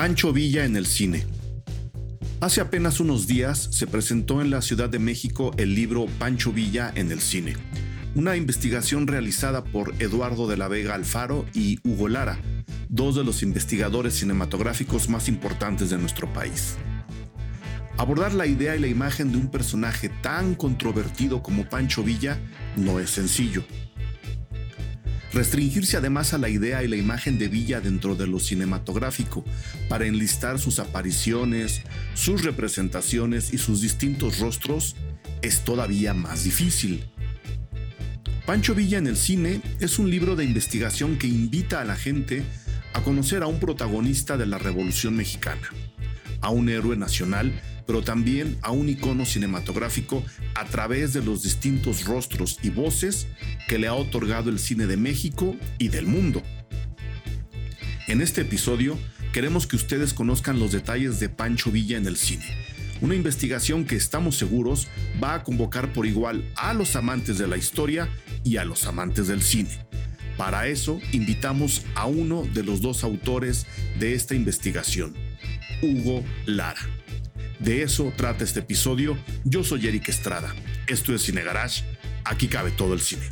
Pancho Villa en el cine. Hace apenas unos días se presentó en la Ciudad de México el libro Pancho Villa en el cine, una investigación realizada por Eduardo de la Vega Alfaro y Hugo Lara, dos de los investigadores cinematográficos más importantes de nuestro país. Abordar la idea y la imagen de un personaje tan controvertido como Pancho Villa no es sencillo. Restringirse además a la idea y la imagen de Villa dentro de lo cinematográfico para enlistar sus apariciones, sus representaciones y sus distintos rostros es todavía más difícil. Pancho Villa en el cine es un libro de investigación que invita a la gente a conocer a un protagonista de la Revolución Mexicana, a un héroe nacional, pero también a un icono cinematográfico a través de los distintos rostros y voces que le ha otorgado el cine de México y del mundo. En este episodio queremos que ustedes conozcan los detalles de Pancho Villa en el cine, una investigación que estamos seguros va a convocar por igual a los amantes de la historia y a los amantes del cine. Para eso invitamos a uno de los dos autores de esta investigación, Hugo Lara. De eso trata este episodio. Yo soy Eric Estrada. Esto es Cine Garage. Aquí cabe todo el cine.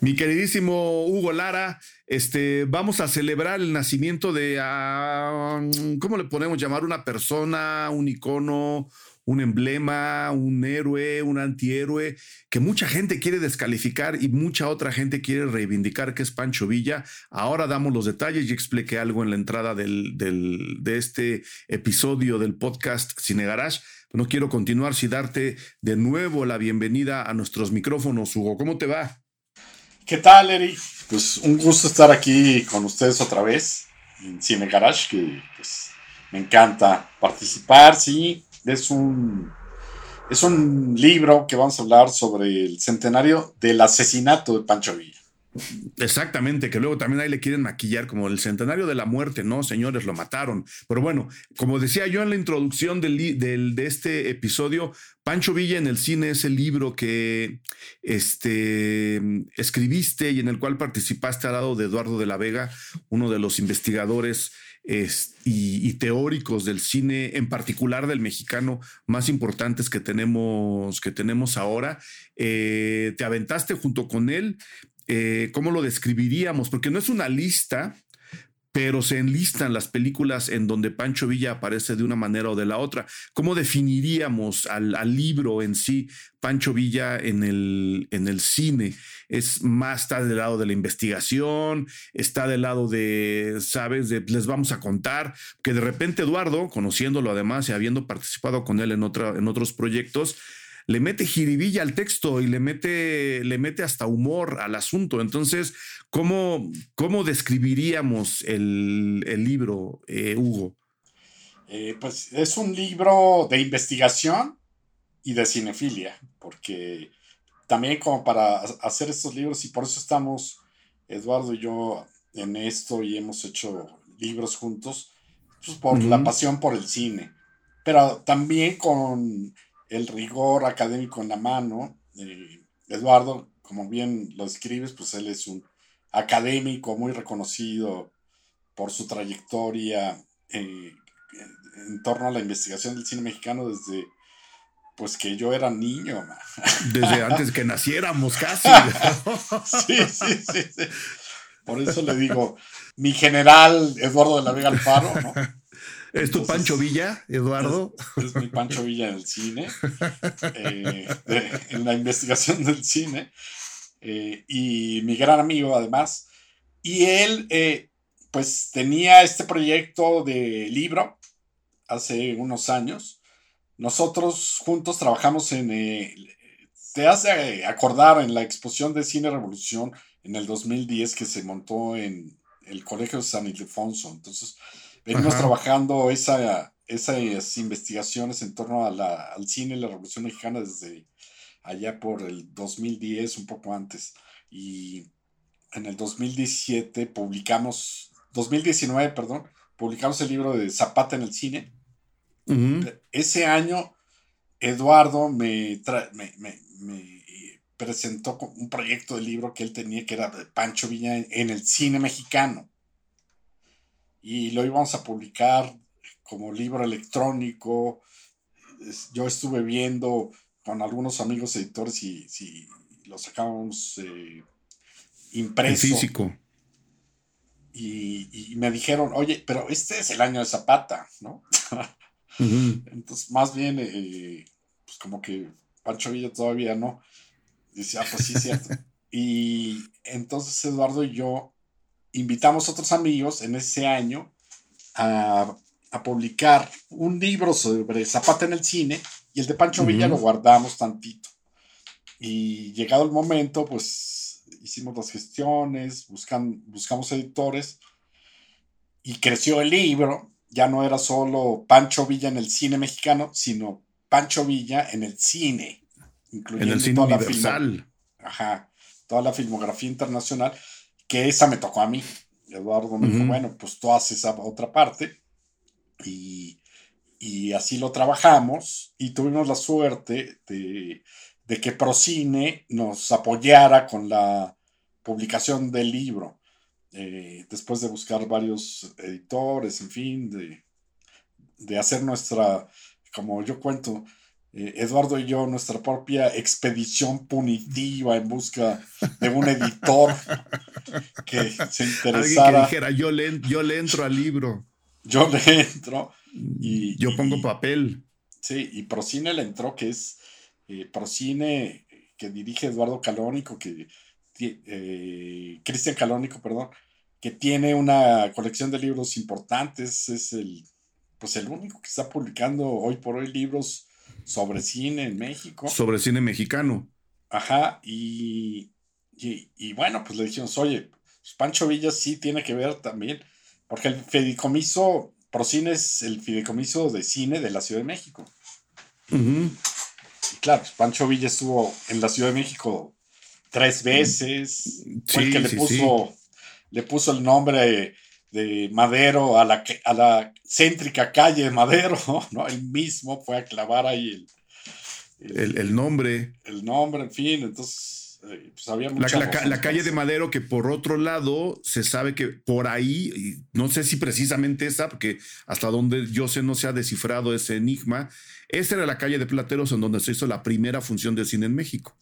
Mi queridísimo Hugo Lara, este, vamos a celebrar el nacimiento de, ah, ¿cómo le podemos llamar? Una persona, un icono, un emblema, un héroe, un antihéroe, que mucha gente quiere descalificar y mucha otra gente quiere reivindicar que es Pancho Villa. Ahora damos los detalles y expliqué algo en la entrada del, de este episodio del podcast Cine Garage. No quiero continuar sin darte de nuevo la bienvenida a nuestros micrófonos, Hugo. ¿Cómo te va? ¿Qué tal, Eri? Pues un gusto estar aquí con ustedes otra vez en Cine Garage, que pues me encanta participar, sí, es un, es un libro que vamos a hablar sobre el centenario del asesinato de Pancho Villa. Exactamente, que luego también ahí le quieren maquillar como el centenario de la muerte, no, señores, lo mataron. Pero bueno, como decía yo en la introducción del, de este episodio, Pancho Villa en el cine es el libro que este, escribiste y en el cual participaste al lado de Eduardo de la Vega, uno de los investigadores y, teóricos del cine, en particular del mexicano, más importantes que tenemos, que tenemos ahora. Eh, te aventaste junto con él. Eh, ¿Cómo lo describiríamos? Porque no es una lista, pero se enlistan las películas en donde Pancho Villa aparece de una manera o de la otra. ¿Cómo definiríamos al, libro en sí, Pancho Villa en el, en el cine? Es más, está del lado de la investigación, está del lado de, sabes, de les vamos a contar, que de repente Eduardo, conociéndolo además y habiendo participado con él en, otra, en otros proyectos, le mete jiribilla al texto y le mete, le mete hasta humor al asunto. Entonces, ¿cómo, cómo describiríamos el, libro, eh, Hugo? Eh, pues es un libro de investigación y de cinefilia, porque también como para hacer estos libros, y por eso estamos, Eduardo y yo, en esto y hemos hecho libros juntos, pues por la pasión por el cine, pero también con el rigor académico en la mano. Eh, Eduardo, como bien lo escribes, pues él es un académico muy reconocido por su trayectoria eh, en torno a la investigación del cine mexicano desde pues que yo era niño. Desde antes que naciéramos casi. sí, sí, sí, Por eso le digo, mi general Eduardo de la Vega Alfaro, ¿no? ¿Es tu Pancho Villa, Eduardo? Es, mi Pancho Villa en el cine, eh, en la investigación del cine, eh, y mi gran amigo además. Y él, eh, pues, tenía este proyecto de libro hace unos años. Nosotros juntos trabajamos en, te hace acordar en la exposición de Cine Revolución en el 2010 que se montó en el Colegio San Ildefonso. Entonces, Venimos trabajando esa, esas investigaciones en torno a la, al cine y la Revolución Mexicana desde allá por el 2010, un poco antes. Y en el 2017 publicamos 2019, perdón, publicamos el libro de Zapata en el cine. Ese año, Eduardo me, me, presentó un proyecto de libro que él tenía que era de Pancho Villa en, el cine mexicano. Y lo íbamos a publicar como libro electrónico. Yo estuve viendo con algunos amigos editores y si lo sacábamos eh, impreso. físico. Y, me dijeron, oye, pero este es el año de Zapata, ¿no? Entonces, más bien, eh, pues como que Pancho Villa todavía no. Dice, ah, pues sí, cierto. y entonces Eduardo y yo invitamos a otros amigos en ese año a, publicar un libro sobre Zapata en el cine y el de Pancho Villa lo guardamos tantito. Y llegado el momento, pues hicimos las gestiones, buscan, buscamos editores y creció el libro. Ya no era solo Pancho Villa en el cine mexicano, sino Pancho Villa en el cine, incluyendo en el cine toda universal. La ajá, toda la filmografía internacional, que esa me tocó a mí. Eduardo me dijo, bueno, pues tú haces esa otra parte. Y, y así lo trabajamos y tuvimos la suerte de de que Procine nos apoyara con la publicación del libro. Eh, después de buscar varios editores, en fin, de, de hacer nuestra, como yo cuento, eh, Eduardo y yo, nuestra propia expedición punitiva en busca de un editor que se interesara. que dijera, yo le, yo le entro al libro. Yo le entro y... Yo pongo papel. Sí, y Procine le entró, que es eh, Procine, que dirige Eduardo Calónico, que eh, Cristian Calónico, perdón, que tiene una colección de libros importantes, es el, pues el único que está publicando hoy por hoy libros sobre cine en México. Sobre cine mexicano. Ajá, y, y, bueno, pues le dijimos, oye, pues Pancho Villa sí tiene que ver también, porque el fideicomiso, Procine es el fideicomiso de cine de la Ciudad de México claro, pues, Pancho Villa estuvo en la Ciudad de México tres veces. fue el que le puso, le puso el nombre de Madero a la, a la céntrica calle de Madero, ¿no? Él mismo fue a clavar ahí el, el, nombre. El nombre, en fin, entonces eh, pues había mucha la, la, calle de Madero, que por otro lado se sabe que por ahí, no sé si precisamente esa, porque hasta donde yo sé no se ha descifrado ese enigma, esta era la calle de Plateros en donde se hizo la primera función de cine en México.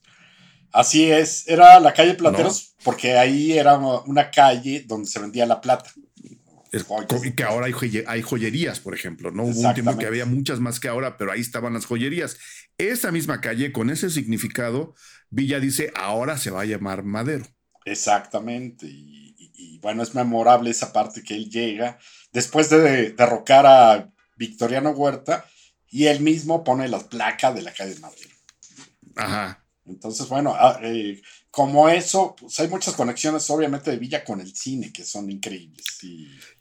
Así es, era la calle Plateros porque ahí era una calle donde se vendía la plata. Y que ahora hay, joyerías, por ejemplo, ¿no? Hubo un tiempo que había muchas más que ahora, pero ahí estaban las joyerías. Esa misma calle, con ese significado, Villa dice, ahora se va a llamar Madero. Exactamente. Y, bueno, es memorable esa parte que él llega, después de derrocar a Victoriano Huerta, y él mismo pone las placas de la calle de Madrid. Ajá. Entonces, bueno, ah, eh, como eso, pues hay muchas conexiones, obviamente, de Villa con el cine que son increíbles.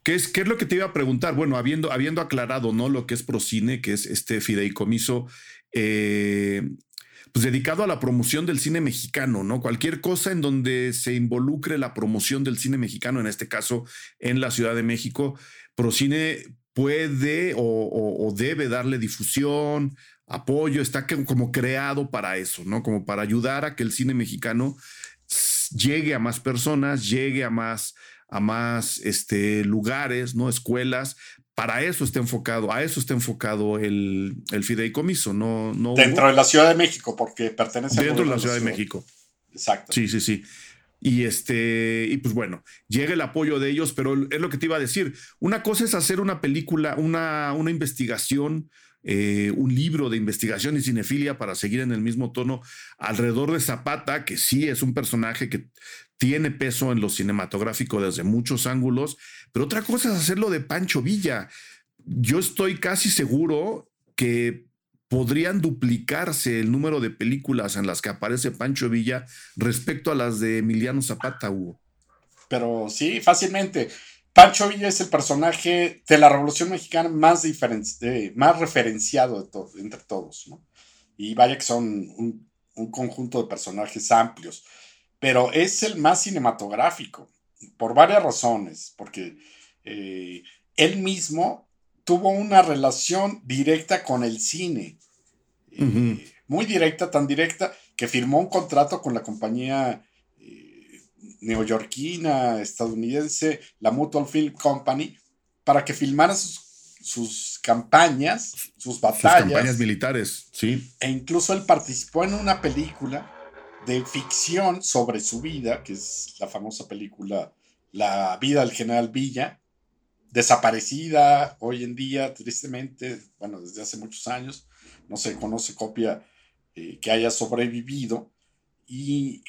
¿Qué, es, ¿Qué es lo que te iba a preguntar? Bueno, habiendo, habiendo aclarado, ¿no? Lo que es Procine, que es este fideicomiso, eh, pues dedicado a la promoción del cine mexicano, ¿no? Cualquier cosa en donde se involucre la promoción del cine mexicano, en este caso en la Ciudad de México, Procine puede o, debe darle difusión, apoyo, está como creado para eso, ¿no? Como para ayudar a que el cine mexicano llegue a más personas, llegue a más, a más este, lugares, ¿no? Escuelas. Para eso está enfocado, a eso está enfocado el, fideicomiso, no, no Dentro de la Ciudad de México, porque pertenece Dentro de la Ciudad de México. Exacto. Sí, sí, sí. Y este, y pues bueno, llega el apoyo de ellos, pero es lo que te iba a decir. Una cosa es hacer una película, una, una investigación, eh, un libro de investigación y cinefilia para seguir en el mismo tono alrededor de Zapata, que sí es un personaje que tiene peso en lo cinematográfico desde muchos ángulos, pero otra cosa es hacerlo de Pancho Villa. Yo estoy casi seguro que podrían duplicarse el número de películas en las que aparece Pancho Villa respecto a las de Emiliano Zapata, Hugo. Pero sí, fácilmente. Pancho Villa es el personaje de la Revolución Mexicana más, más referenciado entre todos, ¿no? Y vaya que son un, conjunto de personajes amplios, pero es el más cinematográfico. por varias razones, porque eh, él mismo tuvo una relación directa con el cine, eh, muy directa, tan directa, que firmó un contrato con la compañía eh, neoyorquina, estadounidense, la Mutual Film Company, para que filmara sus, campañas, sus batallas. Sus campañas militares, sí. E incluso él participó en una película de ficción sobre su vida, que es la famosa película La vida del general Villa, desaparecida hoy en día, tristemente, bueno, desde hace muchos años, no se conoce copia eh, que haya sobrevivido. Y,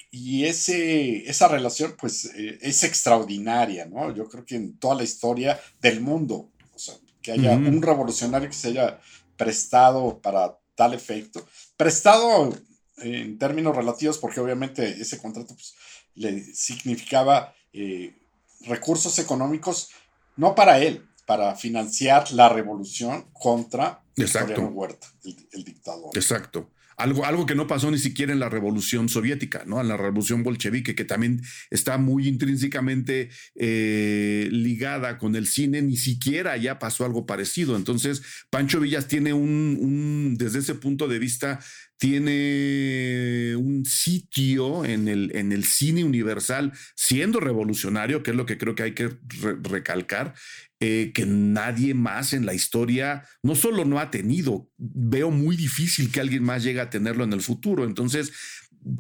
ese, esa relación, pues, eh, es extraordinaria, ¿no? Yo creo que en toda la historia del mundo, o sea, que haya un revolucionario que se haya prestado para tal efecto. Prestado en términos relativos, porque obviamente ese contrato pues, le significaba eh, recursos económicos, no para él, para financiar la revolución contra Exacto. Huerta, el, dictador. Exacto. Algo, algo, que no pasó ni siquiera en la revolución soviética, ¿no? En la revolución bolchevique, que también está muy intrínsecamente eh, ligada con el cine, ni siquiera ya pasó algo parecido. Entonces, Pancho Villas tiene un desde ese punto de vista, tiene un sitio en el, en el cine universal siendo revolucionario, que es lo que creo que hay que recalcar, eh, que nadie más en la historia no solo no ha tenido, veo muy difícil que alguien más llegue a tenerlo en el futuro. Entonces,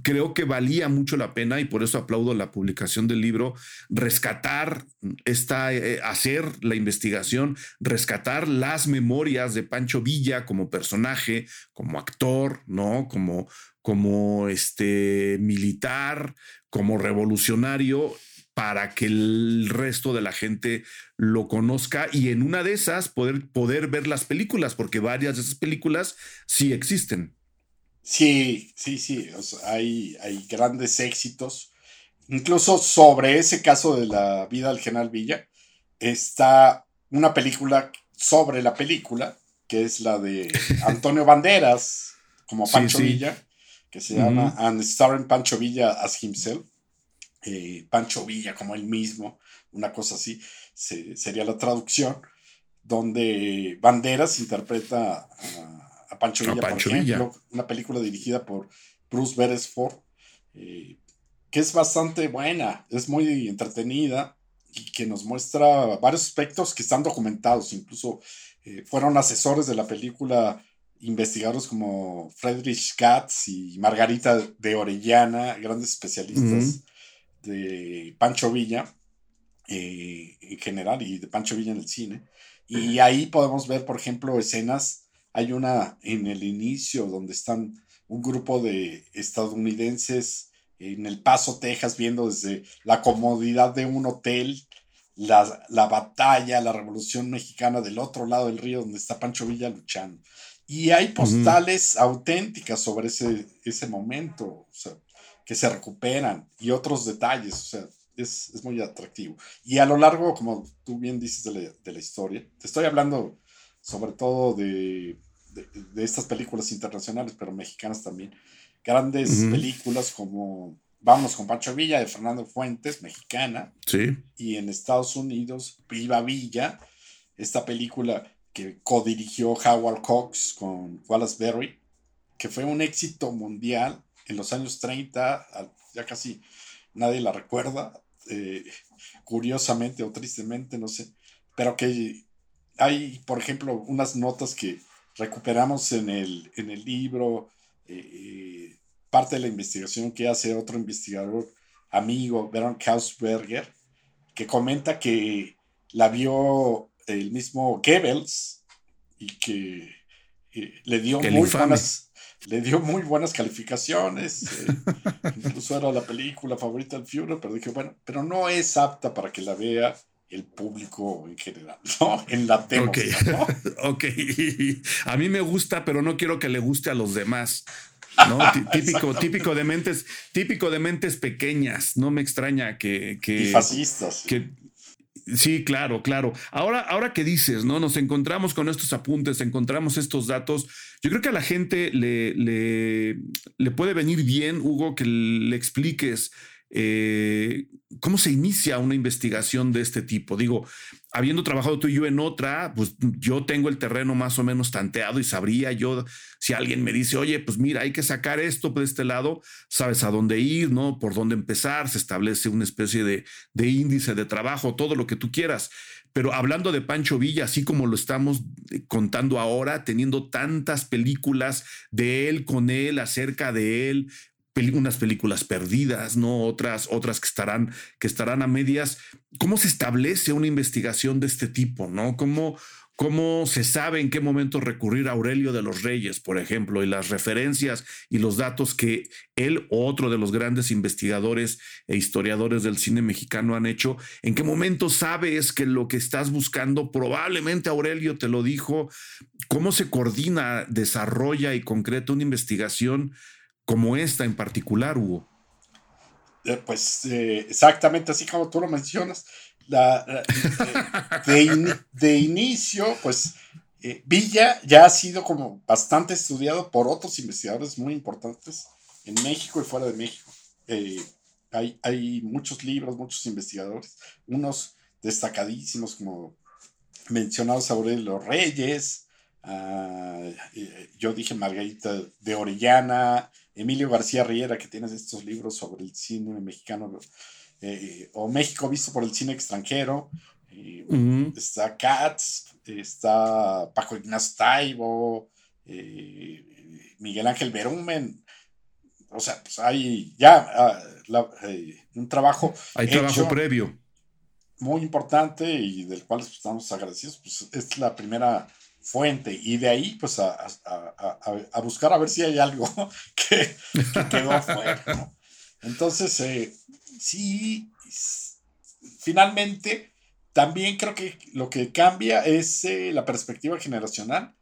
creo que valía mucho la pena y por eso aplaudo la publicación del libro, rescatar esta, eh, hacer la investigación, rescatar las memorias de Pancho Villa como personaje, como actor, ¿no? Como, como este militar, como revolucionario para que el resto de la gente lo conozca y en una de esas poder, poder ver las películas, porque varias de esas películas sí existen. Sí, sí, sí, hay, hay grandes éxitos. Incluso sobre ese caso de la vida del general Villa, está una película sobre la película, que es la de Antonio Banderas, como Pancho Villa, que se llama And Starring Pancho Villa as Himself. Eh, Pancho Villa como él mismo, una cosa así, sería la traducción, donde Banderas interpreta a a Pancho Villa, por ejemplo, una película dirigida por Bruce Beresford, eh, que es bastante buena, es muy entretenida y que nos muestra varios aspectos que están documentados, incluso eh, fueron asesores de la película investigadores como Friedrich Katz y Margarita de Orellana, grandes especialistas de Pancho Villa eh, en general y de Pancho Villa en el cine. Y ahí podemos ver, por ejemplo, escenas hay una en el inicio donde están un grupo de estadounidenses en El Paso, Texas, viendo desde la comodidad de un hotel la, la, batalla, la revolución mexicana del otro lado del río donde está Pancho Villa luchando. Y hay postales auténticas sobre ese, ese momento, o sea, que se recuperan y otros detalles, o sea, es, es muy atractivo. Y a lo largo, como tú bien dices de la, de la historia, te estoy hablando sobre todo de de, estas películas internacionales, pero mexicanas también. Grandes películas como Vamos con Pancho Villa de Fernando Fuentes, mexicana. Sí. Y en Estados Unidos, Viva Villa, esta película que codirigió Howard Cox con Wallace Berry, que fue un éxito mundial en los años 30, ya casi nadie la recuerda, eh, curiosamente o tristemente, no sé, pero que hay, por ejemplo, unas notas que recuperamos en el, en el libro eh, eh, parte de la investigación que hace otro investigador amigo, Bernd Kausberger, que comenta que la vio el mismo Goebbels y que eh, le dio muy buenas le dio muy buenas calificaciones. incluso era la película favorita del Führer, pero dije, bueno, pero no es apta para que la vea el público en general, ¿no? En la tema. Ok, ok. A mí me gusta, pero no quiero que le guste a los demás. ¿no? típico, típico de mentes, típico de mentes pequeñas. No me extraña que. que y fascistas. Que, Sí, claro, claro. Ahora, ahora que dices, ¿no? Nos encontramos con estos apuntes, encontramos estos datos. Yo creo que a la gente le, le, le puede venir bien, Hugo, que le expliques eh, ¿cómo se inicia una investigación de este tipo? Digo, habiendo trabajado tú y yo en otra, pues yo tengo el terreno más o menos tanteado y sabría yo, si alguien me dice, oye, pues mira, hay que sacar esto por este lado, sabes a dónde ir, ¿no? Por dónde empezar, se establece una especie de, de índice de trabajo, todo lo que tú quieras. Pero hablando de Pancho Villa, así como lo estamos eh, contando ahora, teniendo tantas películas de él con él, acerca de él, unas películas perdidas, ¿no? Otras, otras que estarán, que estarán a medias. ¿Cómo se establece una investigación de este tipo, ¿no? ¿Cómo, cómo se sabe en qué momento recurrir a Aurelio de los Reyes, por ejemplo, y las referencias y los datos que él o otro de los grandes investigadores e historiadores del cine mexicano han hecho, en qué momento sabes que lo que estás buscando probablemente Aurelio te lo dijo, cómo se coordina, desarrolla y concreta una investigación como esta en particular, Hugo. Eh, pues eh, exactamente así como tú lo mencionas. de, inicio, pues eh, Villa ya ha sido como bastante estudiado por otros investigadores muy importantes en México y fuera de México. hay, hay muchos libros, muchos investigadores, unos destacadísimos como mencionados Aurelio Reyes, ah, yo dije Margarita de Orellana, Emilio García Riera, que tienes estos libros sobre el cine mexicano eh, o México visto por el cine extranjero. Eh, está Katz, está Paco Ignacio Taibo, eh, Miguel Ángel Berumen. O sea, pues hay ya ah, un trabajo. Hay trabajo previo. Muy importante y del cual estamos agradecidos. Pues es la primera fuente y de ahí pues a, buscar a ver si hay algo que, quedó afuera. Entonces, eh, sí, finalmente, también creo que lo que cambia es eh, la perspectiva generacional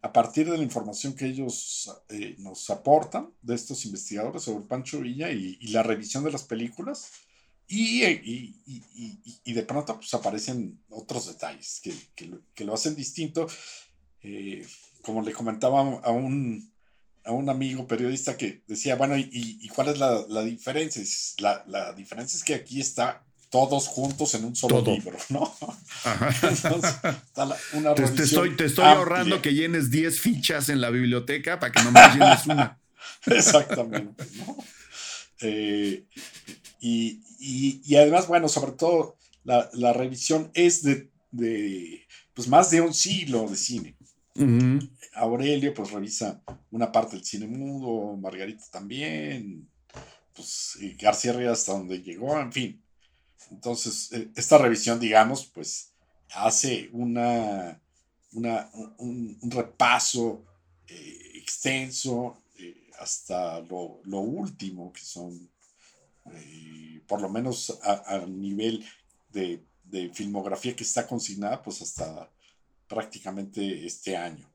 a partir de la información que ellos eh, nos aportan de estos investigadores sobre Pancho Villa y, la revisión de las películas. Y, y, de pronto pues aparecen otros detalles que, que lo hacen distinto eh, como le comentaba a un, a un amigo periodista que decía, bueno, ¿y, cuál es la, la diferencia? La, la, diferencia es que aquí está todos juntos en un solo libro, ¿no? te, estoy, te estoy ahorrando que llenes 10 fichas en la biblioteca para que no me llenes una. Exactamente, ¿no? Eh, y, y, y, además, bueno, sobre todo la, la revisión es de, de, pues más de un siglo de cine. Aurelio pues revisa una parte del cine mudo, Margarita también, pues García Ríos hasta donde llegó, en fin. Entonces, eh, esta revisión, digamos, pues hace una, una un, repaso eh, extenso eh, hasta lo, último, que son, por lo menos a, nivel de, de filmografía que está consignada, pues hasta prácticamente este año.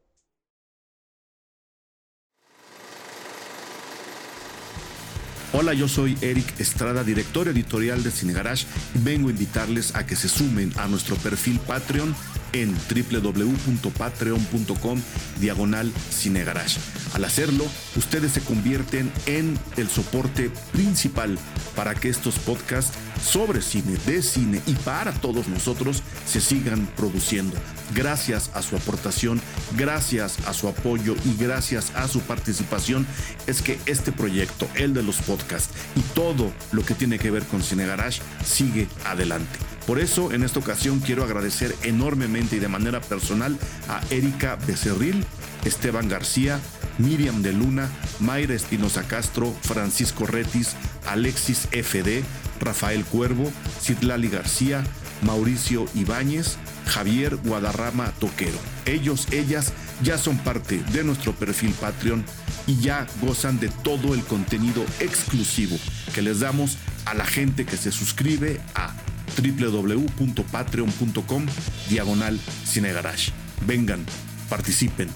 Hola, yo soy Eric Estrada, director editorial de Cine Garage, y vengo a invitarles a que se sumen a nuestro perfil Patreon en www.patreon.com diagonal cinegarage. Al hacerlo, ustedes se convierten en el soporte principal para que estos podcasts sobre cine, de cine y para todos nosotros se sigan produciendo. Gracias a su aportación, gracias a su apoyo y gracias a su participación es que este proyecto, el de los podcasts y todo lo que tiene que ver con Cine Garage sigue adelante. Por eso, en esta ocasión quiero agradecer enormemente y de manera personal a Erika Becerril, Esteban García, Miriam de Luna, Mayra Espinosa Castro, Francisco Retis, Alexis FD, Rafael Cuervo, Citlali García, Mauricio Ibáñez, Javier Guadarrama Toquero. Ellos, ellas ya son parte de nuestro perfil Patreon y ya gozan de todo el contenido exclusivo que les damos a la gente que se suscribe a www.patreon.com diagonal cinegarage. Vengan, participen.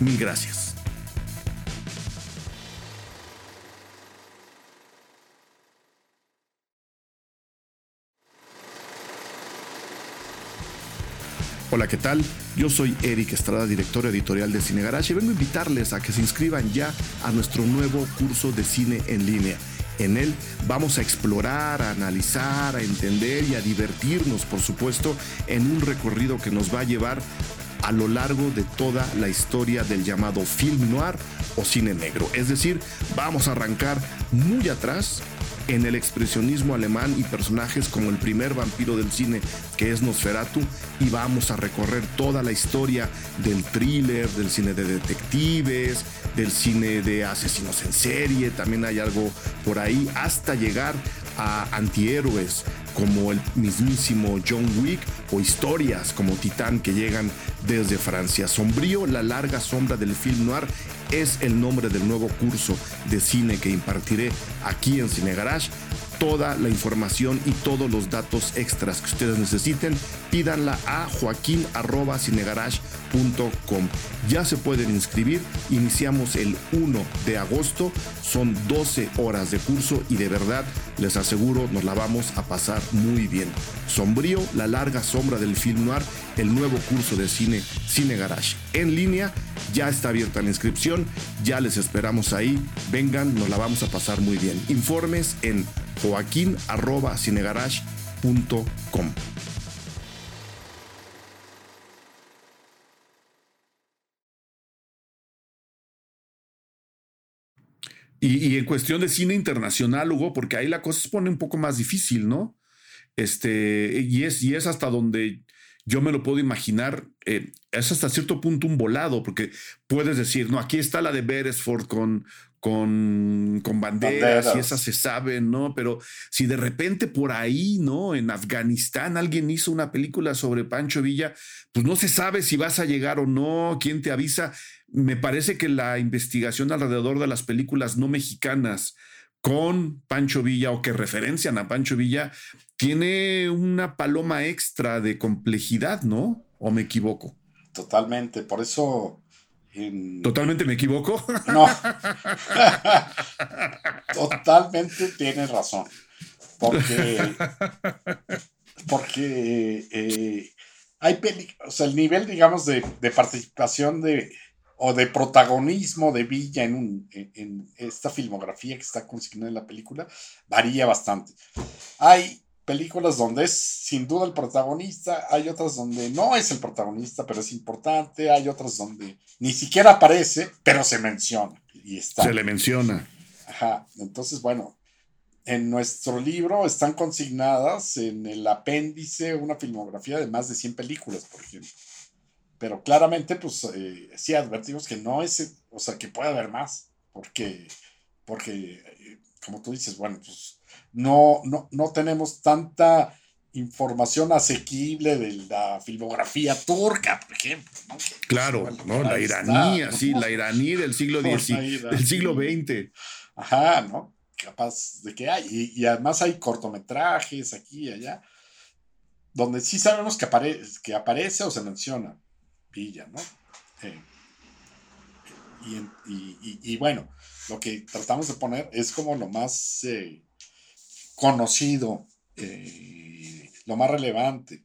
Mil gracias. Hola, ¿qué tal? Yo soy Eric Estrada, director editorial de Cine Garage y vengo a invitarles a que se inscriban ya a nuestro nuevo curso de cine en línea En él vamos a explorar, a analizar, a entender y a divertirnos, por supuesto, en un recorrido que nos va a llevar a lo largo de toda la historia del llamado film noir o cine negro. Es decir, vamos a arrancar muy atrás en el expresionismo alemán y personajes como el primer vampiro del cine que es Nosferatu y vamos a recorrer toda la historia del thriller, del cine de detectives, del cine de asesinos en serie, también hay algo por ahí, hasta llegar a antihéroes como el mismísimo John Wick o historias como Titán que llegan desde Francia. Sombrío, la larga sombra del film noir es el nombre del nuevo curso de cine que impartiré aquí en Cine Garage. Toda la información y todos los datos extras que ustedes necesiten, pídanla a joaquín.cinegarage.com. Ya se pueden inscribir, iniciamos el 1 de agosto, son 12 horas de curso y de verdad les aseguro nos la vamos a pasar muy bien. Sombrío, la larga sombra del film noir, el nuevo curso de cine Cine Garage. En línea, ya está abierta la inscripción, ya les esperamos ahí, vengan, nos la vamos a pasar muy bien. Informes en joaquín.cinegarage.com. Y, en cuestión de cine internacional, Hugo, porque ahí la cosa se pone un poco más difícil, ¿no? Este, y es, y es hasta donde yo me lo puedo imaginar, eh, es hasta cierto punto un volado, porque puedes decir, no, aquí está la de Beresford con, con, con banderas, y esas se saben, ¿no? Pero si de repente por ahí, ¿no? En Afganistán alguien hizo una película sobre Pancho Villa, pues no se sabe si vas a llegar o no, quién te avisa. Me parece que la investigación alrededor de las películas no mexicanas con Pancho Villa o que referencian a Pancho Villa tiene una paloma extra de complejidad, ¿no? ¿O me equivoco? Totalmente, por eso ¿Totalmente me equivoco? No. Totalmente tienes razón. Porque, porque eh, hay o sea, el nivel, digamos, de, participación de, o de protagonismo de Villa en, un, en esta filmografía que está consignada en la película varía bastante. Hay películas donde es sin duda el protagonista, hay otras donde no es el protagonista, pero es importante, hay otras donde ni siquiera aparece, pero se menciona y está. Se le menciona. Ajá, entonces bueno, en nuestro libro están consignadas en el apéndice una filmografía de más de 100 películas, por ejemplo. Pero claramente, pues eh, sí advertimos que no es, o sea, que puede haber más, porque, porque, eh, como tú dices, bueno, pues no, no, no tenemos tanta información asequible de la filmografía turca, por ejemplo. Claro, ¿no? la iraní, sí, la iraní del siglo XIX, del siglo XX. Ajá, ¿no? Capaz de que hay. Y, además hay cortometrajes aquí y allá, donde sí sabemos que, que aparece o se menciona Villa, ¿no? Eh, y, bueno, lo que tratamos de poner es como lo más eh, conocido, eh, lo más relevante.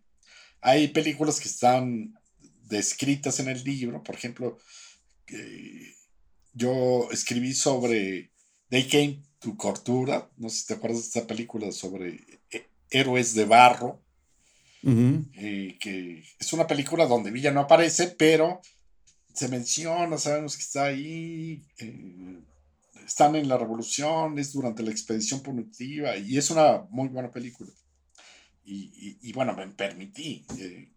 Hay películas que están descritas en el libro, por ejemplo, yo escribí sobre They Came to Cortura, no sé si te acuerdas de esta película sobre eh, héroes de barro, eh, que es una película donde Villa no aparece, pero se menciona, sabemos que está ahí, están en la revolución, es durante la expedición punitiva y es una muy buena película. Y, bueno, me permití eh,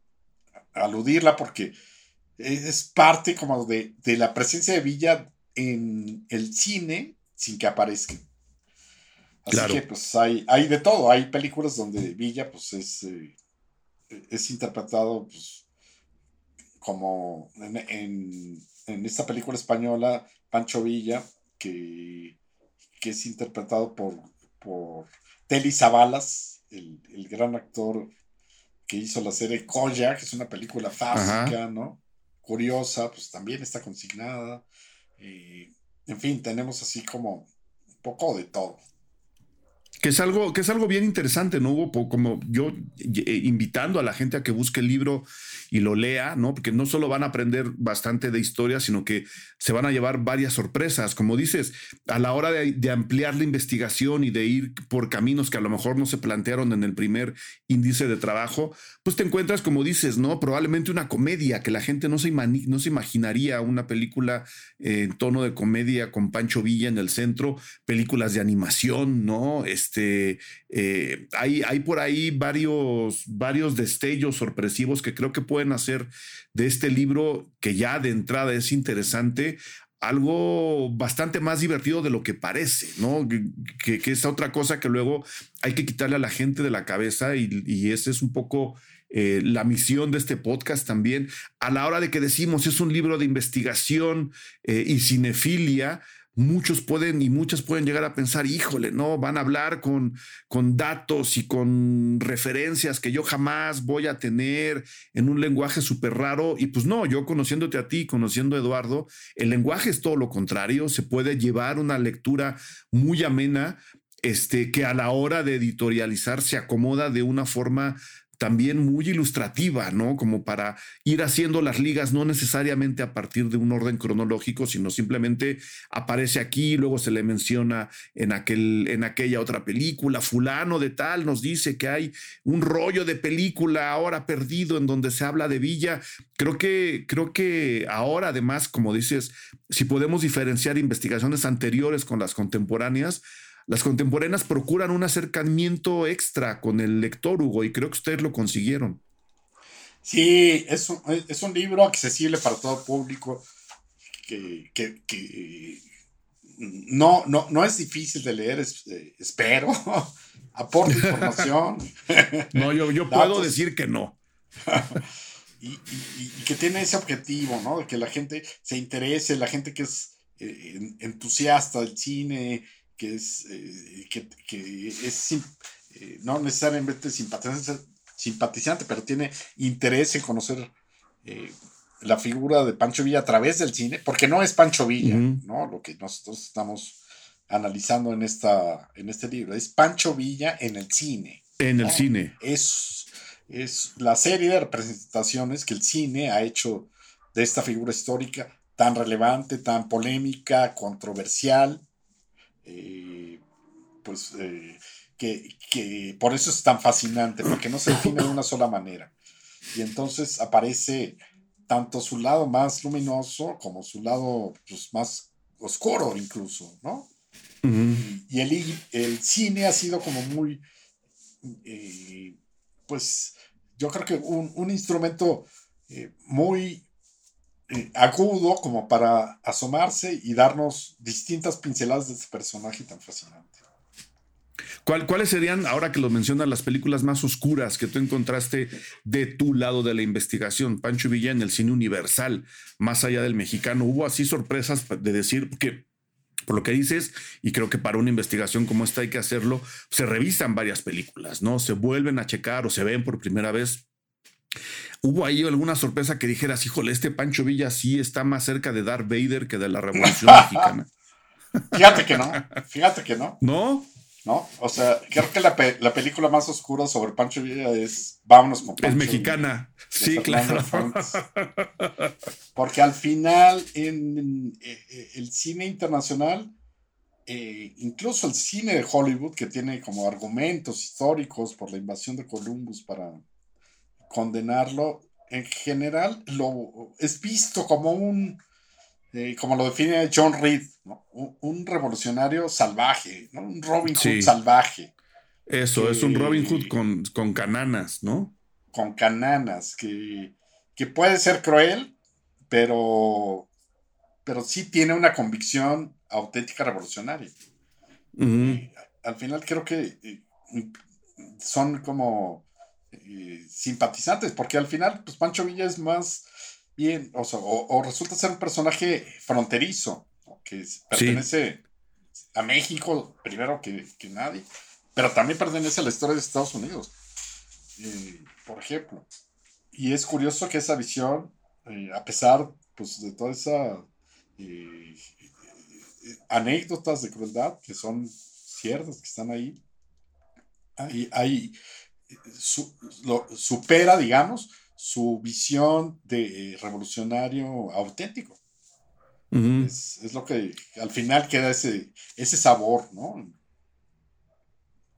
aludirla porque es parte como de, la presencia de Villa en el cine sin que aparezca. Así que pues hay, hay de todo, hay películas donde Villa pues es, eh, es interpretado pues, como en, en esta película española, Pancho Villa, que, es interpretado por, por Telly Savalas, el, gran actor que hizo la serie Koya, que es una película fásica, ¿no? Curiosa, pues también está consignada. en fin, tenemos así como un poco de todo. Que es algo, que es algo bien interesante, ¿no? Hugo, como yo eh, invitando a la gente a que busque el libro y lo lea, ¿no? Porque no solo van a aprender bastante de historia, sino que se van a llevar varias sorpresas. Como dices, a la hora de, ampliar la investigación y de ir por caminos que a lo mejor no se plantearon en el primer índice de trabajo, pues te encuentras, como dices, ¿no? Probablemente una comedia, que la gente no se, no se imaginaría una película en tono de comedia con Pancho Villa en el centro, películas de animación, ¿no? Este, eh, hay, por ahí varios, varios destellos sorpresivos que creo que pueden hacer de este libro, que ya de entrada es interesante, algo bastante más divertido de lo que parece, ¿no? Que, que, es otra cosa que luego hay que quitarle a la gente de la cabeza y, y ese es un poco eh, la misión de este podcast también. A la hora de que decimos es un libro de investigación eh, y cinefilia, muchos pueden y muchas pueden llegar a pensar, híjole, no, van a hablar con, con datos y con referencias que yo jamás voy a tener en un lenguaje súper raro. Y pues no, yo conociéndote a ti, conociendo a Eduardo, el lenguaje es todo lo contrario, se puede llevar una lectura muy amena. Este, que a la hora de editorializar se acomoda de una forma también muy ilustrativa, ¿no? Como para ir haciendo las ligas, no necesariamente a partir de un orden cronológico, sino simplemente aparece aquí, luego se le menciona en, aquel, en aquella otra película, fulano de tal nos dice que hay un rollo de película ahora perdido en donde se habla de Villa. Creo que, creo que ahora, además, como dices, si podemos diferenciar investigaciones anteriores con las contemporáneas, las contemporáneas procuran un acercamiento extra con el lector, Hugo, y creo que ustedes lo consiguieron. Sí, es un, es un libro accesible para todo público, que, no, no, no es difícil de leer, eh, espero. Aporta información. no, yo, yo puedo decir que no. y, que tiene ese objetivo, ¿no? De que la gente se interese, la gente que es eh, entusiasta del cine, que es, eh, que, es eh, no necesariamente simpatizante, simpatizante, pero tiene interés en conocer eh, la figura de Pancho Villa a través del cine, porque no es Pancho Villa, ¿no? Lo que nosotros estamos analizando en, esta, en este libro, es Pancho Villa en el cine. En el cine. Es, es la serie de representaciones que el cine ha hecho de esta figura histórica tan relevante, tan polémica, controversial, eh, pues eh, que, por eso es tan fascinante, porque no se define de una sola manera. Y entonces aparece tanto su lado más luminoso como su lado pues, más oscuro incluso, ¿no? Y el, el, cine ha sido como muy, eh, pues yo creo que un, un instrumento muy eh, agudo como para asomarse y darnos distintas pinceladas de este personaje tan fascinante. ¿Cuáles serían, ahora que lo mencionas, las películas más oscuras que tú encontraste de tu lado de la investigación? Pancho Villa en el cine universal, más allá del mexicano. ¿Hubo así sorpresas de decir que por lo que dices, y creo que para una investigación como esta hay que hacerlo, se revisan varias películas, ¿no? Se vuelven a checar o se ven por primera vez ¿Hubo ahí alguna sorpresa que dijeras, híjole, este Pancho Villa sí está más cerca de Darth Vader que de la Revolución Mexicana? Fíjate que no, fíjate que no. ¿No? No, o sea, creo que la, película más oscura sobre Pancho Villa es Vámonos con Pancho Es mexicana, sí, claro. Porque al final, en, eh, el cine internacional, eh, incluso el cine de Hollywood, que tiene como argumentos históricos por la invasión de Columbus para condenarlo, en general lo es visto como un, eh, como lo define John Reed, un, revolucionario salvaje, un Robin Hood salvaje. Eso, es un Robin Hood con, con, cananas, ¿no? Con cananas, que, que puede ser cruel, pero, pero sí tiene una convicción auténtica revolucionaria. al final creo que eh, son como eh, simpatizantes, porque al final, pues Pancho Villa es más bien, o, resulta ser un personaje fronterizo, que pertenece a México primero que, nadie, pero también pertenece a la historia de Estados Unidos, eh, por ejemplo. Y es curioso que esa visión, eh, a pesar pues, de toda esa anécdotas de crueldad que son ciertas, que están ahí, Ahí, supera, digamos, su visión de revolucionario auténtico. es, lo que al final queda ese, ese sabor, ¿no?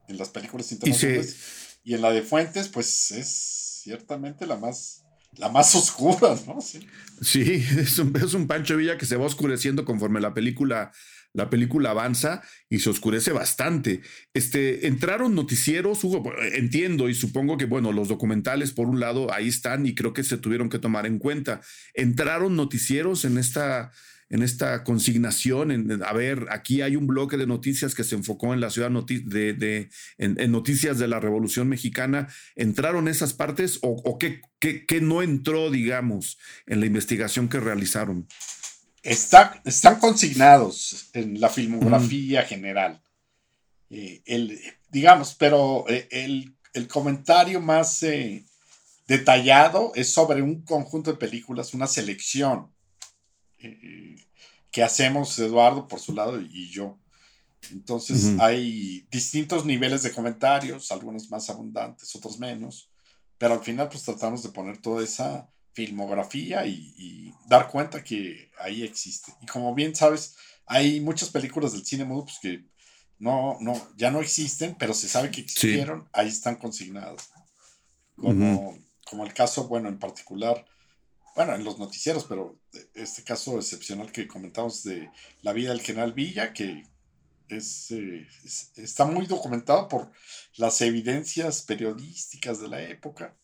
En las películas internacionales. Y, y en la de Fuentes, pues es ciertamente la más la más oscura, ¿no? Sí, es, un, es, un, Pancho Villa que se va oscureciendo conforme la película, la película avanza y se oscurece bastante. Este, entraron noticieros, Hugo, entiendo y supongo que, bueno, los documentales por un lado ahí están y creo que se tuvieron que tomar en cuenta. Entraron noticieros en esta en esta consignación, a ver, aquí hay un bloque de noticias que se enfocó en la ciudad de, de en, noticias de la Revolución Mexicana, ¿entraron esas partes o, qué, no entró, digamos, en la investigación que realizaron? Está, están consignados en la filmografía general. Eh, el, digamos, pero eh, el, el, comentario más eh, detallado es sobre un conjunto de películas, una selección que hacemos Eduardo por su lado y yo. Entonces hay distintos niveles de comentarios, algunos más abundantes, otros menos, pero al final pues tratamos de poner toda esa filmografía y, dar cuenta que ahí existe. Y como bien sabes, hay muchas películas del cine mudo pues, que no, no, ya no existen, pero se sabe que existieron, ahí están consignadas. Como, como el caso, bueno, en particular bueno, en los noticieros, pero este caso excepcional que comentamos de la vida del general Villa, que es, eh, está muy documentado por las evidencias periodísticas de la época,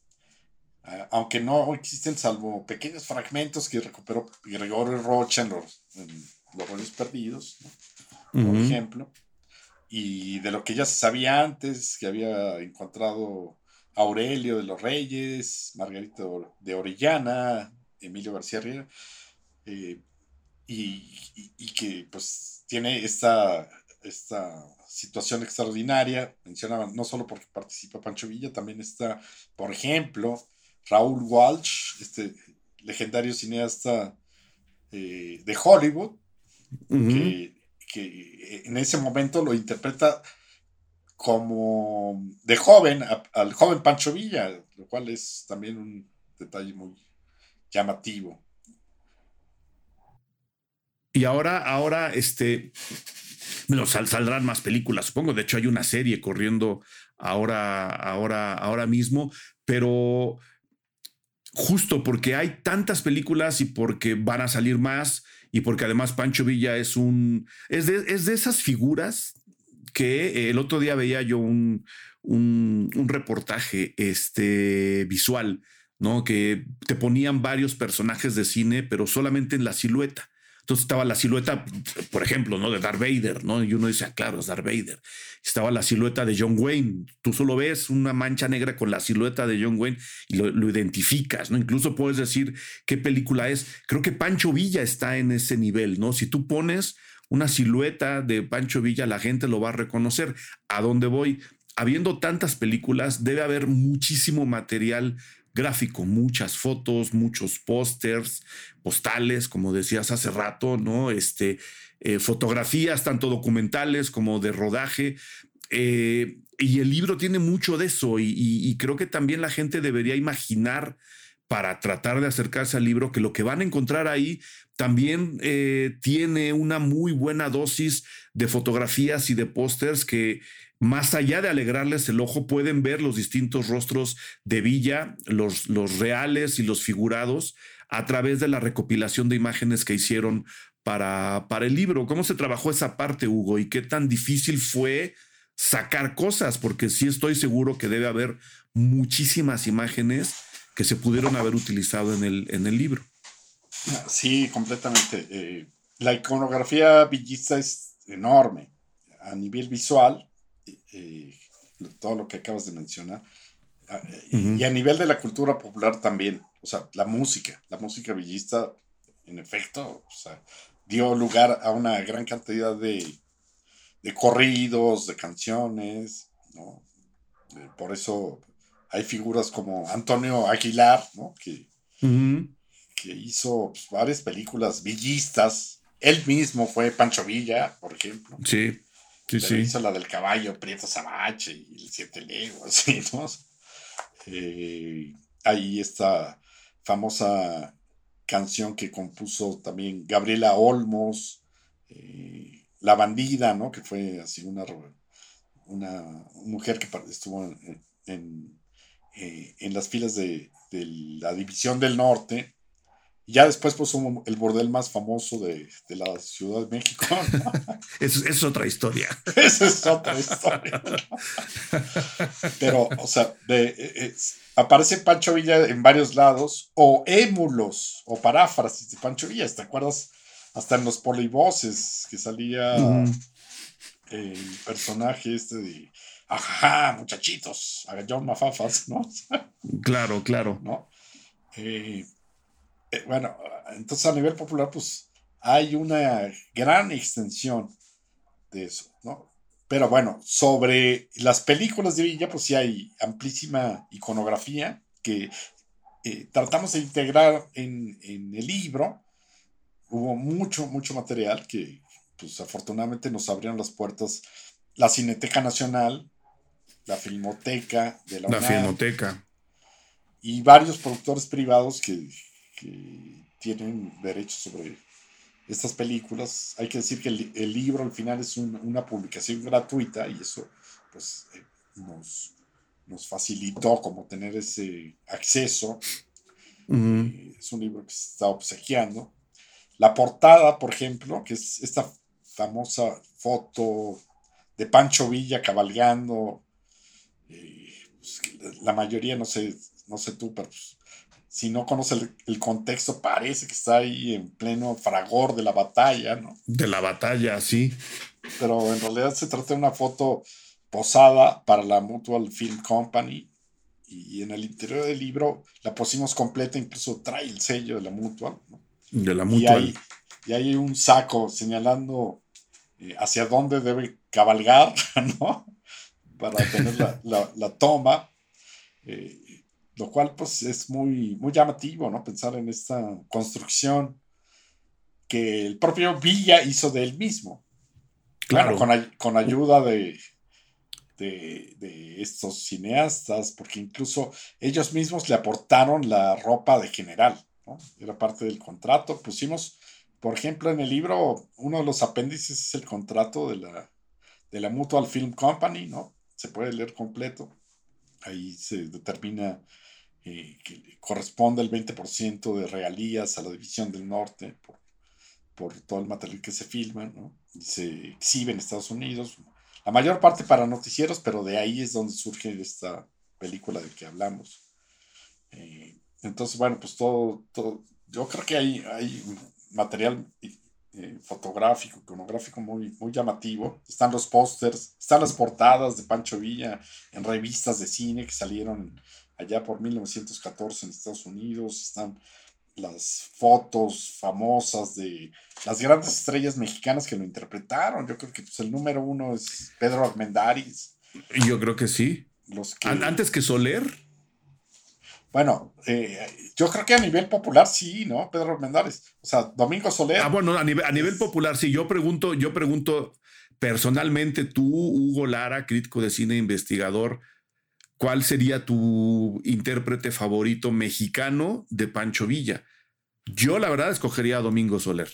ah, aunque no existen salvo pequeños fragmentos que recuperó Gregorio Rocha en los, los rollos perdidos, por ejemplo, y de lo que ya se sabía antes, que había encontrado Aurelio de los Reyes, Margarita de Orellana, Emilio García Riera, eh, y, que pues tiene esta, esta situación extraordinaria, mencionaba, no solo porque participa Pancho Villa, también está, por ejemplo, Raúl Walsh, este legendario cineasta eh, de Hollywood, que, en ese momento lo interpreta como de joven al joven Pancho Villa, lo cual es también un detalle muy, llamativo. Y ahora, ahora, este, bueno, saldrán más películas, supongo. De hecho, hay una serie corriendo ahora, ahora, ahora mismo, pero justo porque hay tantas películas y porque van a salir más y porque además Pancho Villa es un, es de, es de esas figuras que el otro día veía yo un, un, un reportaje este, visual ¿no? Que te ponían varios personajes de cine, pero solamente en la silueta. Entonces estaba la silueta, por ejemplo, ¿no? De Darth Vader, ¿no? Y uno dice, ah, claro, es Darth Vader. Estaba la silueta de John Wayne. Tú solo ves una mancha negra con la silueta de John Wayne y lo, lo, identificas, ¿no? Incluso puedes decir qué película es. Creo que Pancho Villa está en ese nivel, ¿no? Si tú pones una silueta de Pancho Villa, la gente lo va a reconocer. ¿A dónde voy? Habiendo tantas películas, debe haber muchísimo material gráfico, muchas fotos, muchos pósters, postales, como decías hace rato, ¿no? Este, eh, fotografías, tanto documentales como de rodaje. Eh, y el libro tiene mucho de eso y, creo que también la gente debería imaginar para tratar de acercarse al libro que lo que van a encontrar ahí también eh, tiene una muy buena dosis de fotografías y de pósters que más allá de alegrarles el ojo, pueden ver los distintos rostros de Villa, los, reales y los figurados, a través de la recopilación de imágenes que hicieron para, para el libro. ¿Cómo se trabajó esa parte, Hugo? ¿Y qué tan difícil fue sacar cosas? Porque sí estoy seguro que debe haber muchísimas imágenes que se pudieron haber utilizado en el, en el libro. Sí, completamente. Eh, la iconografía villista es enorme a nivel visual eh, todo lo que acabas de mencionar. Ah, y a nivel de la cultura popular también, o sea, la música, la música villista, en efecto, dio lugar a una gran cantidad de, corridos, de canciones, eh, por eso hay figuras como Antonio Aguilar, Que, que hizo pues, varias películas villistas. Él mismo fue Pancho Villa, por ejemplo. Sí. Sí, sí. Hizo la del caballo, Prieto Sabache y el Siete Leguas, ¿sí, ¿no? Eh, ahí esta famosa canción que compuso también Gabriela Olmos, eh, La Bandida, ¿no? Que fue así una, una mujer que estuvo en, eh, en, las filas de, de, la División del Norte ya después puso el bordel más famoso de, la Ciudad de México. Eso, es otra historia. Esa es otra historia. Pero, o sea, eh, eh, aparece Pancho Villa en varios lados, o émulos, o paráfrasis de Pancho Villa. ¿Te acuerdas? Hasta en los polivoces que salía el personaje este de ajá, muchachitos, agallón mafafas, ¿no? claro, claro. ¿No? Eh, eh, bueno, entonces a nivel popular, pues hay una gran extensión de eso, ¿no? Pero bueno, sobre las películas de Villa, pues sí hay amplísima iconografía que eh, tratamos de integrar en, el libro. Hubo mucho, mucho material que, pues afortunadamente nos abrieron las puertas la Cineteca Nacional, la Filmoteca de la La Filmoteca. Y varios productores privados que, que tienen derechos sobre estas películas. Hay que decir que el, libro al final es una publicación gratuita y eso pues eh, nos, nos, facilitó como tener ese acceso. Eh, es un libro que se está obsequiando. La portada, por ejemplo, que es esta famosa foto de Pancho Villa cabalgando. Eh, pues, la mayoría, no sé, no sé tú, pero pues, si no conoce el, contexto, parece que está ahí en pleno fragor de la batalla, ¿no? De la batalla, sí. Pero en realidad se trata de una foto posada para la Mutual Film Company y en el interior del libro la pusimos completa, incluso trae el sello de la Mutual. ¿no? De la Mutual. Y hay, un saco señalando eh, hacia dónde debe cabalgar, ¿no? Para tener la, toma. Eh, lo cual pues es muy, muy llamativo, ¿no? Pensar en esta construcción que el propio Villa hizo de él mismo. Claro. con, ayuda de, de, estos cineastas, porque incluso ellos mismos le aportaron la ropa de general, ¿no? Era parte del contrato. Pusimos, por ejemplo, en el libro, uno de los apéndices es el contrato de la, de la Mutual Film Company, ¿no? Se puede leer completo. Ahí se determina eh, que corresponde el 20% de regalías a la División del Norte por, por todo el material que se filma ¿no? y se exhibe en Estados Unidos. La mayor parte para noticieros, pero de ahí es donde surge esta película de que hablamos. Eh, entonces, bueno, pues todo, todo, yo creo que hay, hay material eh, fotográfico, iconográfico muy, muy llamativo. Están los pósters, están las portadas de Pancho Villa en revistas de cine que salieron allá por 1914 en Estados Unidos, están las fotos famosas de las grandes estrellas mexicanas que lo interpretaron. Yo creo que pues, el número uno es Pedro Armendáriz. Yo creo que sí. Los Antes que Soler. Bueno, eh, yo creo que a nivel popular sí, ¿no? Pedro Armendáriz. O sea, Domingo Soler. Ah, bueno, a nivel, a nivel popular sí. Yo pregunto, yo pregunto personalmente, tú, Hugo Lara, crítico de cine, investigador, ¿cuál sería tu intérprete favorito mexicano de Pancho Villa? Yo la verdad escogería a Domingo Soler.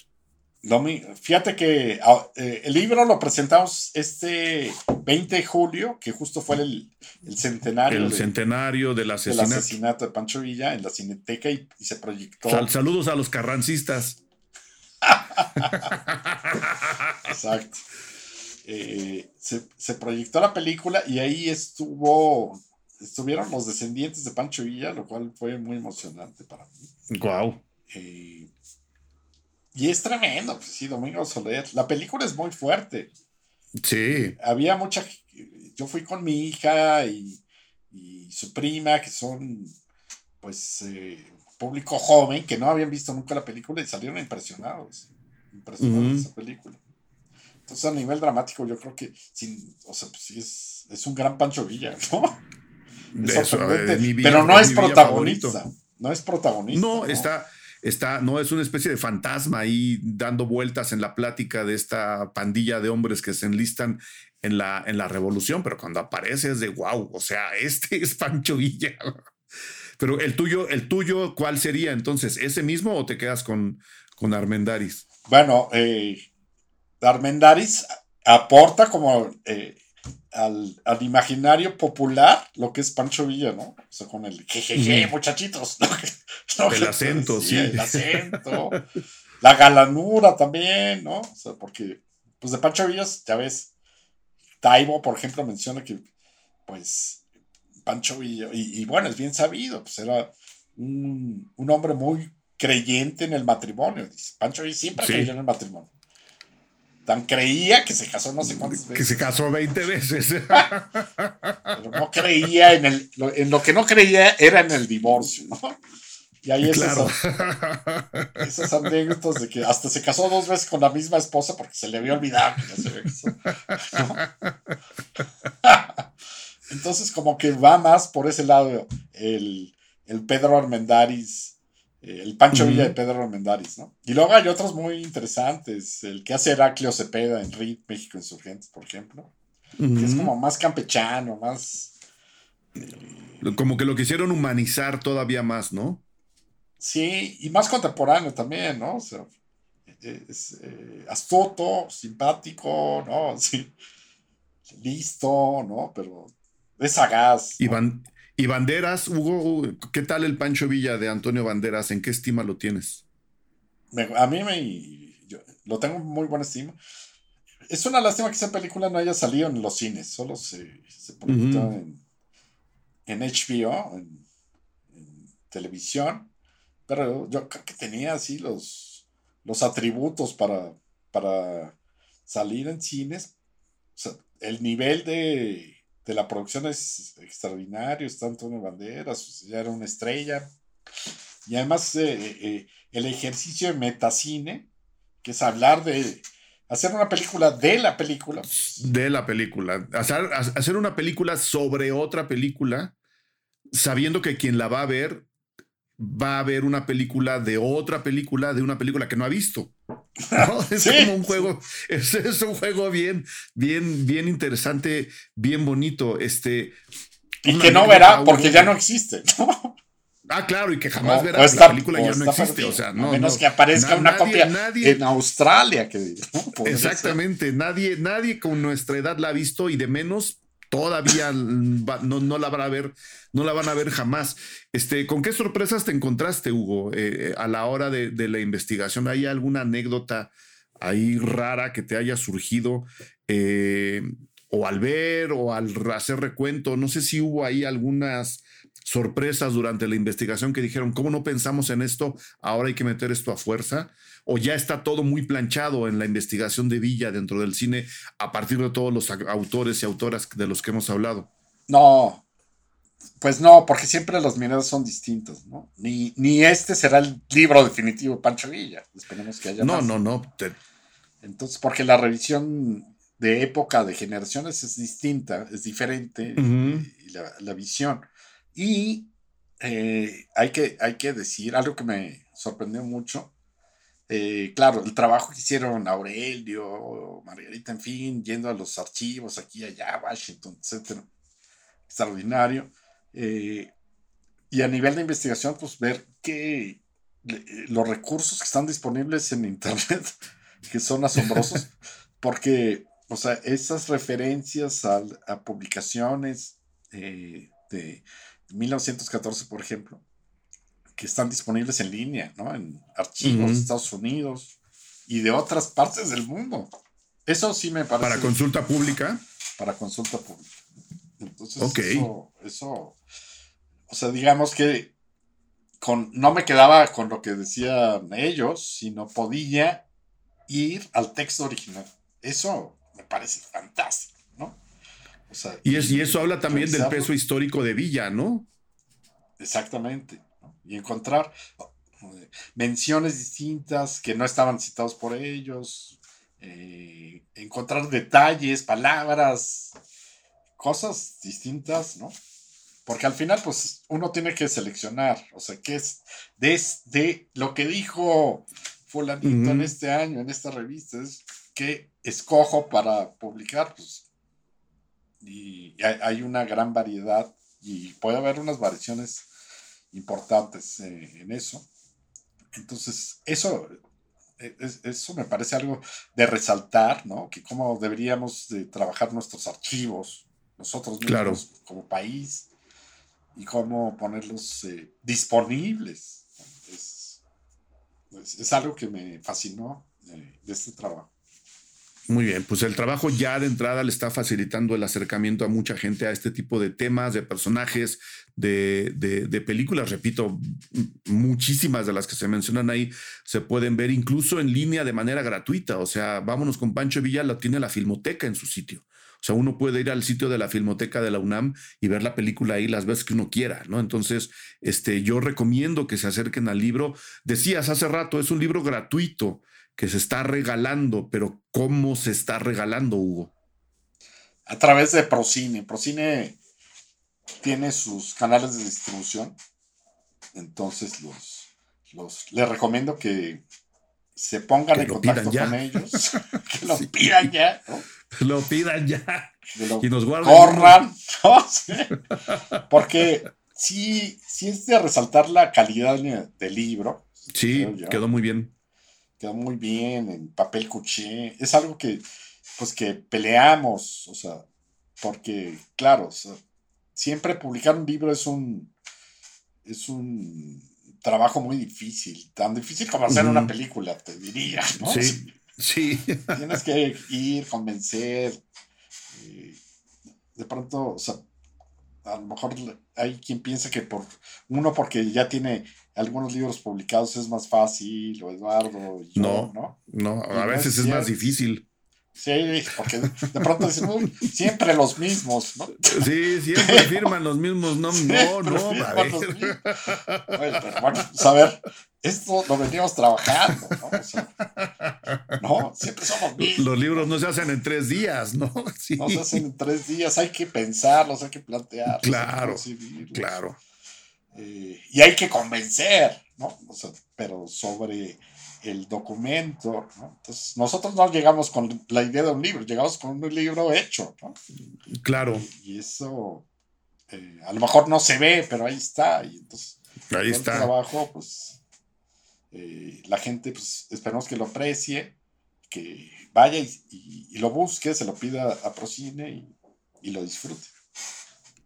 Fíjate que ah, eh, el libro lo presentamos este 20 de julio, que justo fue el, centenario. El centenario del asesinato. del asesinato de Pancho Villa en la Cineteca y, se proyectó. saludos a los carrancistas. Exacto. Eh, se, se, proyectó la película y ahí estuvo estuvieron los descendientes de Pancho Villa, lo cual fue muy emocionante para mí. Wow. Eh, y es tremendo, pues sí, Domingo Soler. La película es muy fuerte. Sí. Había mucha. Yo fui con mi hija y, su prima, que son, pues, eh, público joven, que no habían visto nunca la película y salieron impresionados. Impresionados de esa película. Entonces, a nivel dramático, yo creo que, sin, o sea, pues sí, es, es un gran Pancho Villa, ¿no? Pero no es protagonista. No es protagonista. No, está. está, no es una especie de fantasma ahí dando vueltas en la plática de esta pandilla de hombres que se enlistan en la, en la revolución, pero cuando aparece es de wow, o sea, este es Pancho Villa. Pero el tuyo, el tuyo, ¿cuál sería entonces? ¿Ese mismo o te quedas con, con Armendaris? Bueno, eh, Armendaris aporta como eh, al, imaginario popular lo que es Pancho Villa, ¿no? O sea, con el jejeje, muchachitos. el acento, sí. El acento. la galanura también, ¿no? O sea, porque, pues de Pancho Villa, ya ves, Taibo, por ejemplo, menciona que, pues, Pancho Villa, y, bueno, es bien sabido, pues era un, hombre muy creyente en el matrimonio. Dice. Pancho Villa siempre creyó en el matrimonio. Tan creía que se casó no sé cuántas veces. Que se casó 20 veces. Pero no creía en el. En lo que no creía era en el divorcio, ¿no? Y ahí esos, esos anécdotas de que hasta se casó dos veces con la misma esposa porque se le había olvidado que ya se había casado. Entonces, como que va más por ese lado el, Pedro Armendaris, eh, el Pancho Villa de Pedro Armendaris, ¿no? Y luego hay otros muy interesantes, el que hace Heraclio Cepeda en RIT México Insurgentes, por ejemplo, que es como más campechano, más... como que lo quisieron humanizar todavía más, ¿no? Sí, y más contemporáneo también, ¿no? O sea, es eh, astuto, simpático, ¿no? Sí, listo, ¿no? Pero es sagaz. Y, Banderas, Hugo, ¿qué tal el Pancho Villa de Antonio Banderas? ¿En qué estima lo tienes? a mí me. lo tengo muy buena estima. Es una lástima que esa película no haya salido en los cines, solo se, se en, en, HBO, en, televisión. Pero yo creo que tenía así los, los atributos para, para salir en cines. O sea, el nivel de de la producción es extraordinario, está Antonio Banderas, ya era una estrella. Y además eh, eh, eh, el ejercicio de metacine, que es hablar de, hacer una película de la película. De la película. Hacer, hacer una película sobre otra película, sabiendo que quien la va a ver va a ver una película de otra película, de una película que no ha visto. Es como un juego, es, un juego bien, bien, bien interesante, bien bonito. Este, y que no verá porque ya no existe. Ah, claro, y que jamás verá la película ya no existe. O sea, no, a menos que aparezca una copia en Australia. Que, Exactamente, nadie, nadie con nuestra edad la ha visto y de menos todavía no, la van a ver, no la van a ver jamás. Este, ¿Con qué sorpresas te encontraste, Hugo, eh, a la hora de, la investigación? ¿Hay alguna anécdota ahí rara que te haya surgido? Eh, o al ver o al hacer recuento, no sé si hubo ahí algunas sorpresas durante la investigación que dijeron, ¿cómo no pensamos en esto? Ahora hay que meter esto a fuerza o ya está todo muy planchado en la investigación de Villa dentro del cine a partir de todos los autores y autoras de los que hemos hablado? No, pues no, porque siempre los miradas son distintos, ¿no? Ni, ni este será el libro definitivo de Pancho Villa. Esperemos que haya no, No, no, Entonces, porque la revisión de época, de generaciones es distinta, es diferente, y la, visión. Y eh, hay, que, hay que decir algo que me sorprendió mucho, eh, claro, el trabajo que hicieron Aurelio, Margarita, en fin, yendo a los archivos aquí, allá, Washington, etcétera. Extraordinario. Eh, y a nivel de investigación, pues ver que los recursos que están disponibles en Internet, que son asombrosos, porque, o sea, esas referencias a, publicaciones eh, de 1914, por ejemplo, que están disponibles en línea, ¿no? En archivos de Estados Unidos y de otras partes del mundo. Eso sí me parece. ¿Para consulta pública? Para consulta pública. Entonces, eso, o sea, digamos que con, no me quedaba con lo que decían ellos, sino podía ir al texto original. Eso me parece fantástico, ¿no? Y, es, y eso habla también del peso histórico de Villa, ¿no? Exactamente y encontrar menciones distintas que no estaban citados por ellos, eh, encontrar detalles, palabras, cosas distintas, ¿no? Porque al final, pues, uno tiene que seleccionar, o sea, qué es desde lo que dijo fulanito en este año, en esta revista, es que escojo para publicar, pues, y hay una gran variedad y puede haber unas variaciones importantes eh, en eso. Entonces, eso, e, eso me parece algo de resaltar, ¿no? Que cómo deberíamos de trabajar nuestros archivos, nosotros mismos como país, y cómo ponerlos eh, disponibles. Es, es, algo que me fascinó eh, de este trabajo. Muy bien, pues el trabajo ya de entrada le está facilitando el acercamiento a mucha gente a este tipo de temas, de personajes, de, de, películas. Repito, muchísimas de las que se mencionan ahí se pueden ver incluso en línea de manera gratuita. O sea, vámonos con Pancho Villa, lo tiene la Filmoteca en su sitio. O sea, uno puede ir al sitio de la Filmoteca de la UNAM y ver la película ahí las veces que uno quiera, ¿no? Entonces, este, yo recomiendo que se acerquen al libro. Decías hace rato, es un libro gratuito que se está regalando, pero ¿cómo se está regalando, Hugo? A través de Procine. Procine tiene sus canales de distribución. Entonces los, los les recomiendo que se pongan en contacto con ellos, que lo pidan ya, Lo pidan ya. y nos guarden. Corran, Porque sí, sí es de resaltar la calidad del libro. Sí, quedó muy bien quedó muy bien en papel cuché. Es algo que, pues, que peleamos, o sea, porque, claro, siempre publicar un libro es un, es un trabajo muy difícil, tan difícil como hacer una película, te diría, ¿no? Sí, sí. Tienes que ir, convencer. Eh, de pronto, o sea, a lo mejor hay quien piensa que por uno porque ya tiene algunos libros publicados es más fácil, o Eduardo, yo, no, ¿no? No, a veces es, más difícil. Sí, porque de pronto dicen, siempre los mismos, ¿no? Sí, siempre firman los mismos no, No, no, a ver. Bueno, bueno, pues a ver, esto lo veníamos trabajando, ¿no? O sea, no, siempre somos mismos. Los libros no se hacen en tres días, ¿no? Sí. No se hacen en tres días, hay que pensarlos, hay que plantearlos. Claro, claro. Eh, y hay que convencer, ¿no? O sea, pero sobre el documento, ¿no? Entonces, nosotros no llegamos con la idea de un libro, llegamos con un libro hecho, ¿no? Claro. Y, eso eh, a lo mejor no se ve, pero ahí está. Y entonces, ahí está. El trabajo, pues, eh, la gente, pues, esperamos que lo aprecie, que vaya y, lo busque, se lo pida a Procine y lo disfrute.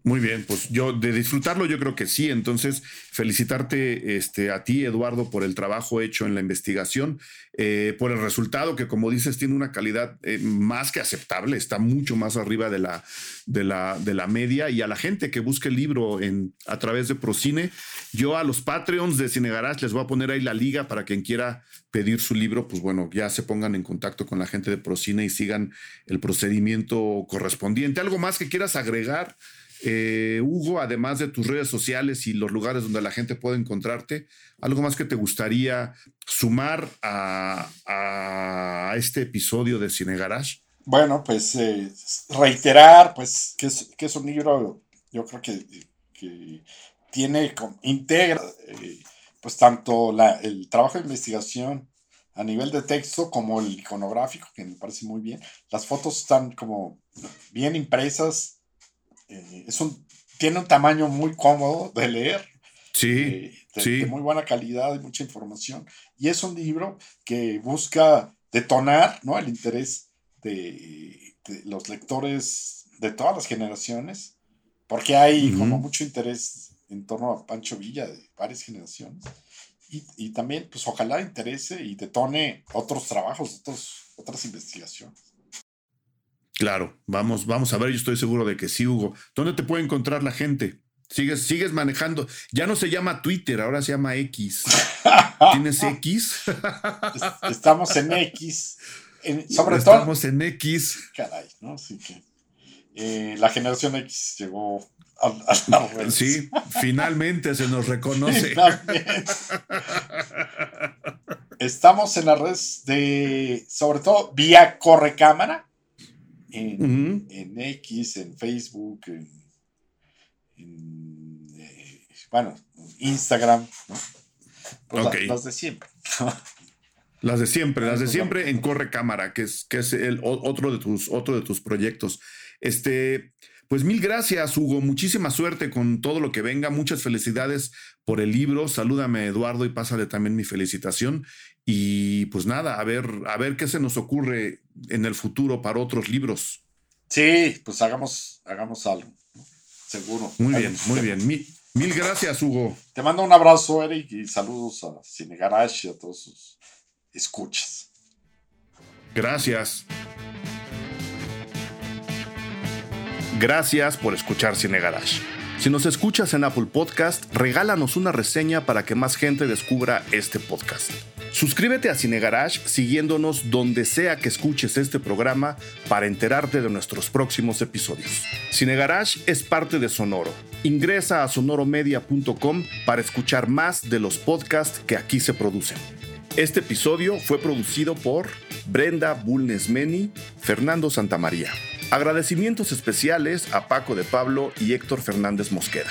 Muy bien, pues yo de disfrutarlo yo creo que sí. Entonces, felicitarte este, a ti, Eduardo, por el trabajo hecho en la investigación, eh, por el resultado que, como dices, tiene una calidad eh, más que aceptable, está mucho más arriba de la, de, la, de la media. Y a la gente que busque el libro en, a través de Procine, yo a los Patreons de Cine les voy a poner ahí la liga para quien quiera pedir su libro, pues bueno, ya se pongan en contacto con la gente de Procine y sigan el procedimiento correspondiente. ¿Algo más que quieras agregar? Eh, Hugo, además de tus redes sociales y los lugares donde la gente puede encontrarte, ¿algo más que te gustaría sumar a, este episodio de Cine Garage? Bueno, pues eh, reiterar, pues, que es, un libro, yo creo que, tiene, integra, eh, pues, tanto el trabajo de investigación a nivel de texto como el iconográfico, que me parece muy bien. Las fotos están como bien impresas, eh, es un, tiene un tamaño muy cómodo de leer. Sí, eh, de, muy buena calidad, de mucha información. Y es un libro que busca detonar ¿no? el interés de, los lectores de todas las generaciones, porque hay como mucho interés en torno a Pancho Villa de varias generaciones. Y, y, también, pues ojalá interese y detone otros trabajos, otros, otras investigaciones. Claro, vamos, vamos a ver, yo estoy seguro de que sí, Hugo. ¿Dónde te puede encontrar la gente? Sigues, sigues manejando. Ya no se llama Twitter, ahora se llama X. ¿Tienes X? Estamos en X. sobre todo. Estamos en X. Caray, ¿no? Así que eh, la generación X llegó a, la Sí, finalmente se nos reconoce. Estamos en las redes de, sobre todo, vía correcámara en, X, en Facebook, en, bueno, Instagram, ¿no? Pues las de siempre. Las de siempre, las de siempre en Corre Cámara, que es, que es el, otro, de tus, otro de tus proyectos. Este, pues mil gracias, Hugo. Muchísima suerte con todo lo que venga. Muchas felicidades por el libro. Salúdame, Eduardo, y pásale también mi felicitación. Y pues nada, a ver, a ver qué se nos ocurre en el futuro para otros libros. Sí, pues hagamos, hagamos algo. Seguro. Muy bien, muy bien. Mil, gracias, Hugo. Te mando un abrazo, Eric, y saludos a Cine Garage y a todos sus escuchas. Gracias. Gracias por escuchar Cine Garage. Si nos escuchas en Apple Podcast, regálanos una reseña para que más gente descubra este podcast. Suscríbete a Cine Garage siguiéndonos donde sea que escuches este programa para enterarte de nuestros próximos episodios. Cine Garage es parte de Sonoro. Ingresa a sonoromedia.com para escuchar más de los podcasts que aquí se producen. Este episodio fue producido por Brenda Bulnesmeni, Fernando Santamaría. Agradecimientos especiales a Paco de Pablo y Héctor Fernández Mosqueda.